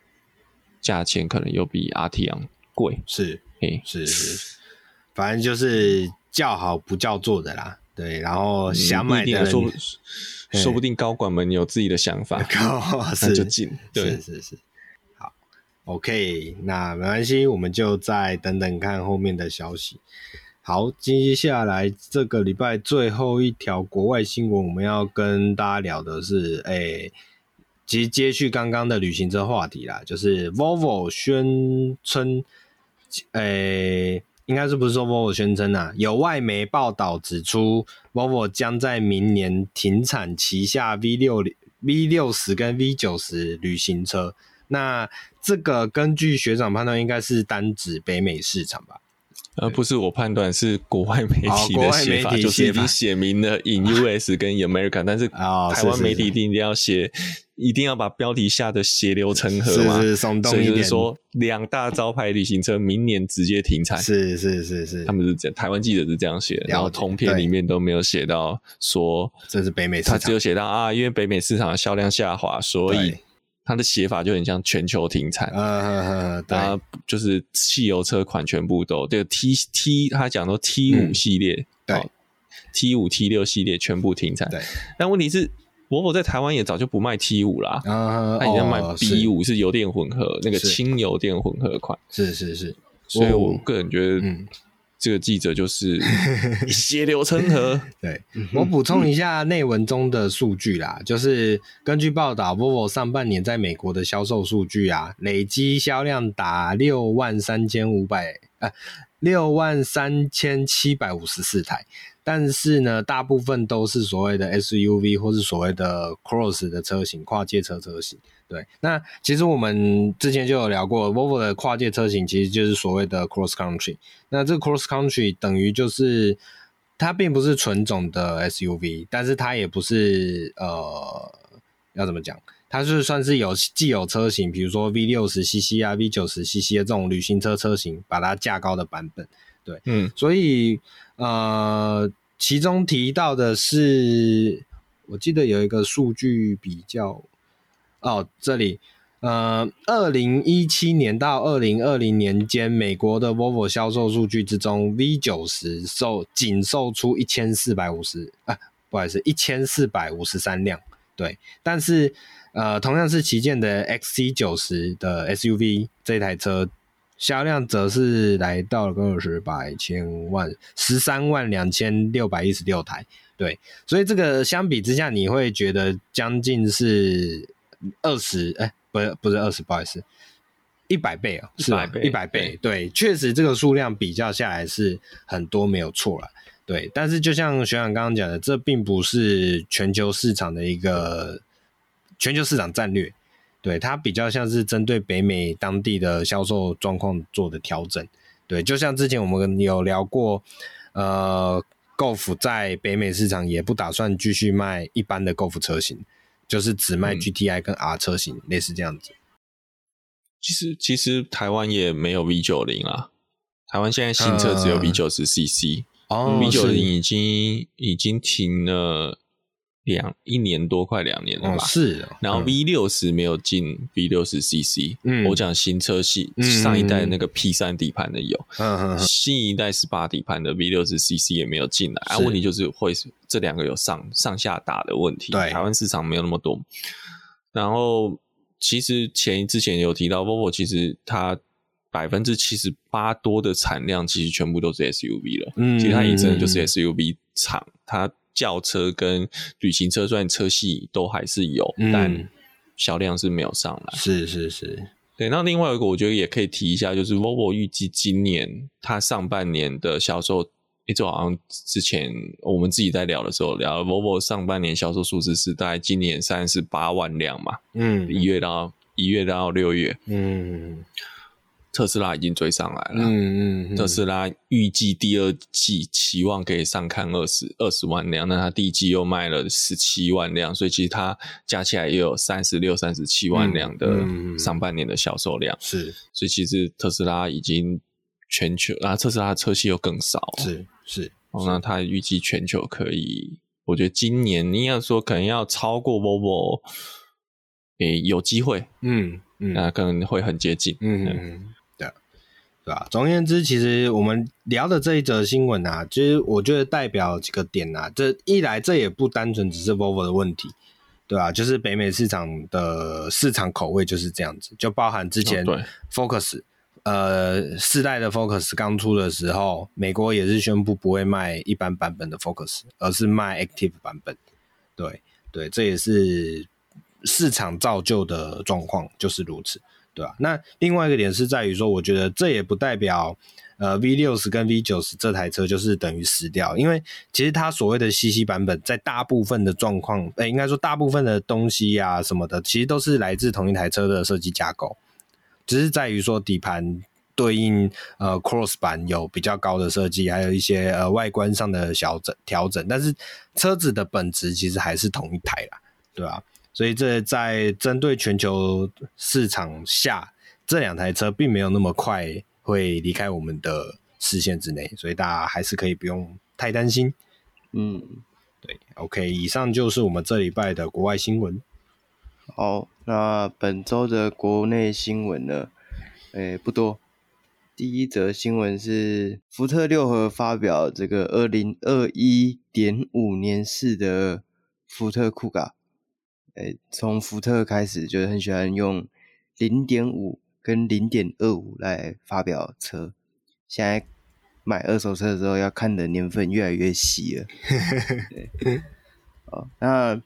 价钱可能又比 RT-on 贵，是，嘿，是是，反正就是叫好不叫座的啦，对，然后想买的说，说不定高管们有自己的想法，那就进，对，是是是。好 OK，那没关系，我们就再等等看后面的消息。好，接下来这个礼拜最后一条国外新闻，我们要跟大家聊的是，诶、欸，其实接续刚刚的旅行车话题啦，就是 Volvo 宣称，诶、欸，应该是不是说 Volvo 宣称啊？有外媒报道指出，Volvo 将在明年停产旗下 V 六 V 六十跟 V 九十旅行车。那这个根据学长判断，应该是单指北美市场吧？呃，不是我判断，是国外媒体的写法，哦、就是已经写明了 in US 跟 America，但是台湾媒体一定要写，一定要把标题下的血流成河嘛，是是松动一点，所以就是说两大招牌旅行车明年直接停产，是是是是，他们是这样，台湾记者是这样写的，然后通篇里面都没有写到说这是北美市场，他只有写到啊，因为北美市场的销量下滑，所以。它的写法就很像全球停产，嗯嗯嗯，对，就是汽油车款全部都这个 T T，他讲说 T 五系列，嗯、对，T 五 T 六系列全部停产，对。但问题是，Volvo 在台湾也早就不卖 T 五啦，啊，他已经卖 B 五是油电混合，那个轻油电混合款，是是是，所以我个人觉得，嗯。这个记者就是 血流成河。对，我补充一下内文中的数据啦，就是根据报道，Volvo 上半年在美国的销售数据啊，累积销量达六万三千五百呃六万三千七百五十四台，但是呢，大部分都是所谓的 SUV 或是所谓的 Cross 的车型，跨界车车型。对，那其实我们之前就有聊过，Volvo 的跨界车型其实就是所谓的 Cross Country。那这个 Cross Country 等于就是它并不是纯种的 SUV，但是它也不是呃要怎么讲，它是算是有既有车型，比如说 V 六十 CC 啊、V 九十 CC 的这种旅行车车型，把它架高的版本。对，嗯，所以呃，其中提到的是，我记得有一个数据比较。哦，这里，呃，二零一七年到二零二零年间，美国的 Volvo 销售数据之中，V 九十售仅售出一千四百五十啊，不好意思，一千四百五十三辆，对，但是呃，同样是旗舰的 XC 九十的 SUV 这台车销量则是来到了个十百千万十三万两千六百一十六台，对，所以这个相比之下，你会觉得将近是。二十哎，不是不是二十，不好意思，一百倍啊，是吧？一百倍，对，确实这个数量比较下来是很多，没有错了，对。但是就像学长刚刚讲的，这并不是全球市场的一个全球市场战略，对，它比较像是针对北美当地的销售状况做的调整，对。就像之前我们有聊过，呃，Golf 在北美市场也不打算继续卖一般的 Golf 车型。就是只卖 GTI 跟 R 车型，嗯、类似这样子。其实其实台湾也没有 V 九零啊，台湾现在新车只有 V 九十 CC，哦，V 九零已经已经停了。两一年多，快两年了吧？哦、是、哦，然后 V 六十没有进 V 六十 CC，嗯，我讲新车系、嗯、上一代那个 P 三底盘的有，嗯嗯，新一代十八底盘的 V 六十 CC 也没有进来，啊，问题就是会这两个有上上下打的问题，对，台湾市场没有那么多。然后其实前之前有提到，Volvo 其实它百分之七十八多的产量其实全部都是 SUV 了，嗯，其实它也真的就是 SUV 厂，它。轿车跟旅行车虽然车系都还是有，嗯、但销量是没有上来。是是是，对。那另外一个我觉得也可以提一下，就是 Volvo 预计今年它上半年的销售，一直好像之前我们自己在聊的时候聊，Volvo 上半年销售数字是大概今年三十八万辆嘛，嗯，一月到一月到六月，嗯。特斯拉已经追上来了。嗯嗯，嗯，特斯拉预计第二季期望可以上看二十二十万辆，那它第一季又卖了十七万辆，所以其实它加起来也有三十六、三十七万辆的上半年的销售量。是、嗯，嗯嗯、所以其实特斯拉已经全球，然后特斯拉的车系又更少，是是，哦，那它预计全球可以，我觉得今年你要说可能要超过 Volvo，诶，有机会，嗯嗯，那可能会很接近，嗯。嗯，对对吧？总而言之，其实我们聊的这一则新闻啊，其实我觉得代表几个点啊，这一来这也不单纯只是 Volvo 的问题。对啊，就是北美市场的市场口味就是这样子，就包含之前 Focus，、哦、呃，四代的 Focus 刚出的时候，美国也是宣布不会卖一般版本的 Focus，而是卖 Active 版本。对对，这也是市场造就的状况，就是如此，对吧、啊？那另外一个点是在于说，我觉得这也不代表。呃，V 六十跟 V 九十这台车就是等于死掉，因为其实它所谓的 CC 版本，在大部分的状况，呃，应该说大部分的东西啊什么的，其实都是来自同一台车的设计架构，只是在于说底盘对应呃 Cross 版有比较高的设计，还有一些呃外观上的小整调整，但是车子的本质其实还是同一台啦，对吧？所以这在针对全球市场下，这两台车并没有那么快。会离开我们的视线之内，所以大家还是可以不用太担心。嗯，对，OK，以上就是我们这礼拜的国外新闻。好，那本周的国内新闻呢？诶，不多。第一则新闻是福特六合发表这个二零二一点五年式的福特酷卡。诶，从福特开始就很喜欢用零点五。跟零点二五来发表车，现在买二手车的时候要看的年份越来越细了。对，好，那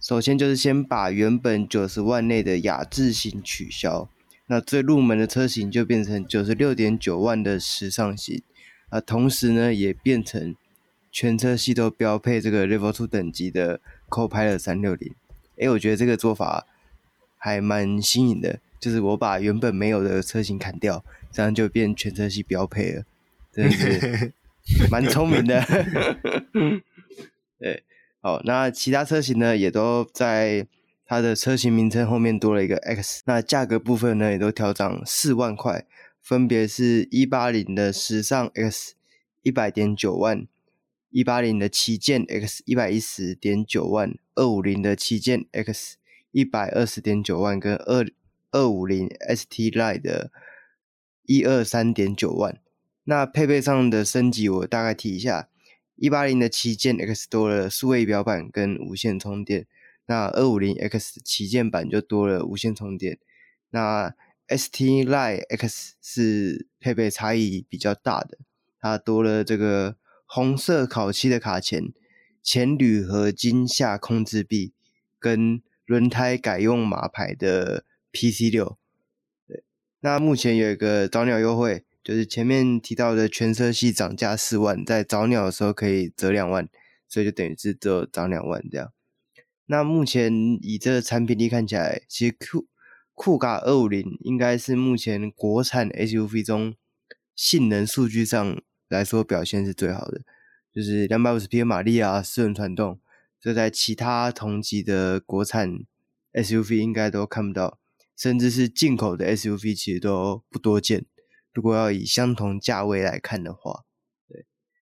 首先就是先把原本九十万内的雅致型取消，那最入门的车型就变成九十六点九万的时尚型，啊，同时呢也变成全车系都标配这个 Level Two 等级的 Copilot 三六零。诶，我觉得这个做法还蛮新颖的。就是我把原本没有的车型砍掉，这样就变全车系标配了，真的是 蛮聪明的。对，好，那其他车型呢，也都在它的车型名称后面多了一个 X。那价格部分呢，也都调涨四万块，分别是一八零的时尚 X 一百点九万，一八零的旗舰 X 一百一十点九万，二五零的旗舰 X 一百二十点九万跟二。二五零 ST Line 的一二三点九万，那配备上的升级我大概提一下：一八零的旗舰 X 多了数位表板跟无线充电，那二五零 X 旗舰版就多了无线充电。那 ST Line X 是配备差异比较大的，它多了这个红色烤漆的卡钳、前铝合金下控制臂跟轮胎改用马牌的。PC 六，对，那目前有一个早鸟优惠，就是前面提到的全车系涨价四万，在早鸟的时候可以折两万，所以就等于是只有涨两万这样。那目前以这个产品力看起来，其实酷酷卡二五零应该是目前国产 SUV 中性能数据上来说表现是最好的，就是两百五十匹马力啊，四轮传动，这在其他同级的国产 SUV 应该都看不到。甚至是进口的 SUV 其实都不多见。如果要以相同价位来看的话，对，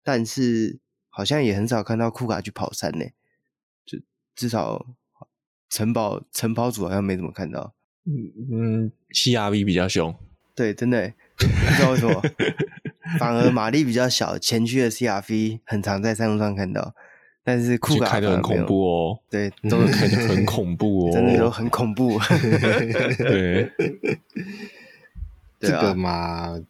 但是好像也很少看到酷卡去跑山呢。就至少城堡城堡组好像没怎么看到。嗯嗯，CR-V 比较凶。对，真的，不知道为什么，反而马力比较小，前驱的 CR-V 很常在山路上看到。但是酷卡开的很恐怖哦，对，都是 开的很恐怖哦，真的都很恐怖。对，这个嘛，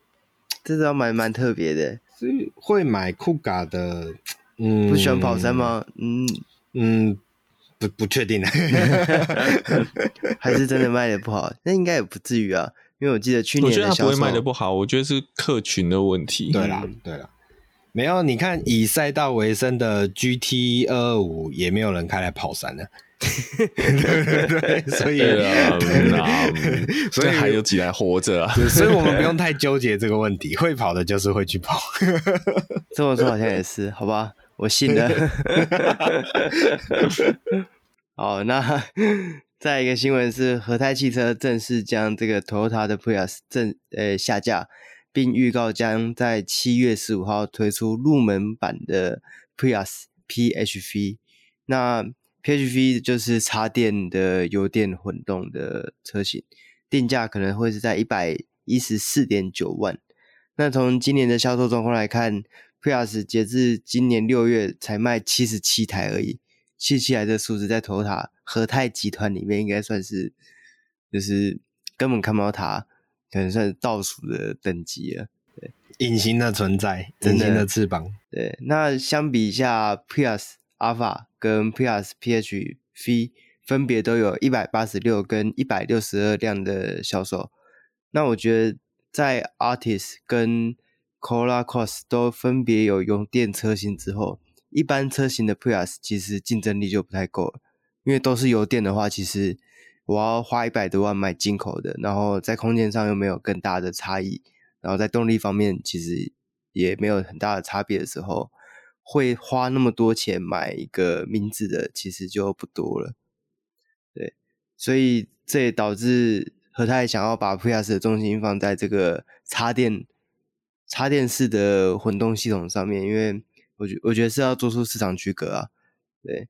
这是要蛮蛮特别的。所以会买酷卡的，嗯，不喜欢跑山吗？嗯嗯，不不确定，还是真的卖的不好？那应该也不至于啊，因为我记得去年我觉得它不会卖的不好，我觉得是客群的问题。对啦，对啦。没有，你看以赛道为生的 GT 二二五也没有人开来跑山的，对对对，所以啊，所以还有几台活着啊，所以我们不用 太纠结这个问题，会跑的就是会去跑，这么说好像也是，好吧，我信了。好，那再一个新闻是，和泰汽车正式将这个 Toyota 的 Prius 正呃下架。并预告将在七月十五号推出入门版的 Prius PHEV。那 PHEV 就是插电的油电混动的车型，定价可能会是在一百一十四点九万。那从今年的销售状况来看，Prius 截至今年六月才卖七十七台而已，七十七台的数字在 Toyota 和泰集团里面应该算是就是根本看不到它。可能算是倒数的等级了，对，隐形的存在，隐形的翅膀，对。那相比一下，Prius Alpha 跟 Prius PHEV 分别都有一百八十六跟一百六十二辆的销售。那我觉得在 Artist 跟 Corolla Cross 都分别有用电车型之后，一般车型的 Prius 其实竞争力就不太够了，因为都是油电的话，其实。我要花一百多万买进口的，然后在空间上又没有更大的差异，然后在动力方面其实也没有很大的差别的时候，会花那么多钱买一个名字的，其实就不多了。对，所以这也导致和泰想要把 Prius 的重心放在这个插电插电式的混动系统上面，因为我觉我觉得是要做出市场区隔啊，对。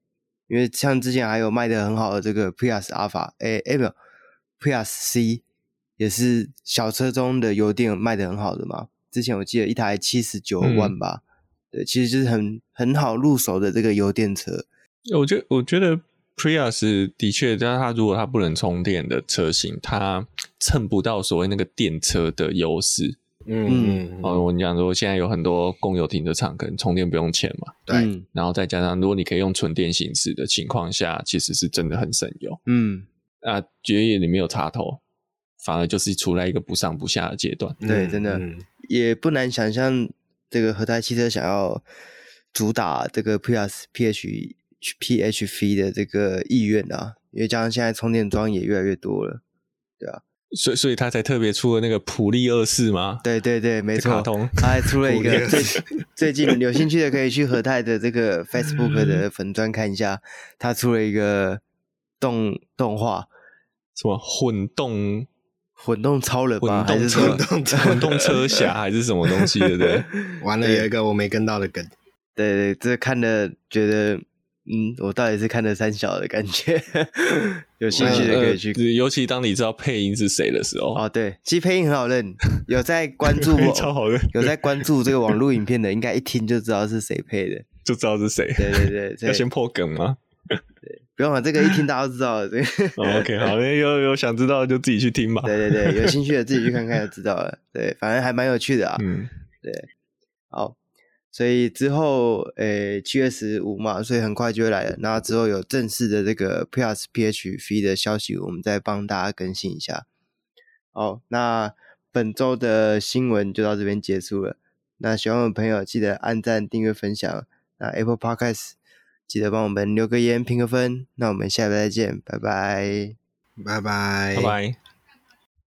因为像之前还有卖的很好的这个 Prius Alpha，哎哎没有，Prius C 也是小车中的油电卖的很好的嘛。之前我记得一台七十九万吧，嗯、对，其实就是很很好入手的这个油电车。我觉得我觉得 Prius 的确，但是它如果它不能充电的车型，它蹭不到所谓那个电车的优势。嗯，哦，我跟你讲说，现在有很多公有停车场，可能充电不用钱嘛。对，然后再加上，如果你可以用纯电行驶的情况下，其实是真的很省油。嗯，啊，绝业你没有插头，反而就是处在一个不上不下的阶段。对，真的、嗯、也不难想象，这个和泰汽车想要主打这个 Prius PH PHV 的这个意愿啊，因为加上现在充电桩也越来越多了，对啊。所以，所以他才特别出了那个普利二世吗？对对对，没错。他还出了一个最最近有兴趣的可以去和泰的这个 Facebook 的粉专看一下，他出了一个动动画，什么混动混动超人吧，混动车混动车侠 还是什么东西？对不对？完了，有一个我没跟到的梗。对对，这看的觉得。嗯，我到底是看的三小的感觉，有兴趣的可以去、呃。尤其当你知道配音是谁的时候，哦，对，其实配音很好认，有在关注我，超好认，有在关注这个网络影片的，应该一听就知道是谁配的，就知道是谁。对对对，要先破梗吗？对，不用了，这个一听大家都知道了。这个 哦、OK，好，有有想知道就自己去听吧。对对对，有兴趣的自己去看看就知道了。对，反正还蛮有趣的啊。嗯，对，好。所以之后，诶，七月十五嘛，所以很快就会来了。那之后有正式的这个 Prius PHEV 的消息，我们再帮大家更新一下。好，那本周的新闻就到这边结束了。那喜欢我的朋友记得按赞、订阅、分享。那 Apple Podcast 记得帮我们留个言、评个分。那我们下礼拜再见，拜拜，拜拜，拜拜。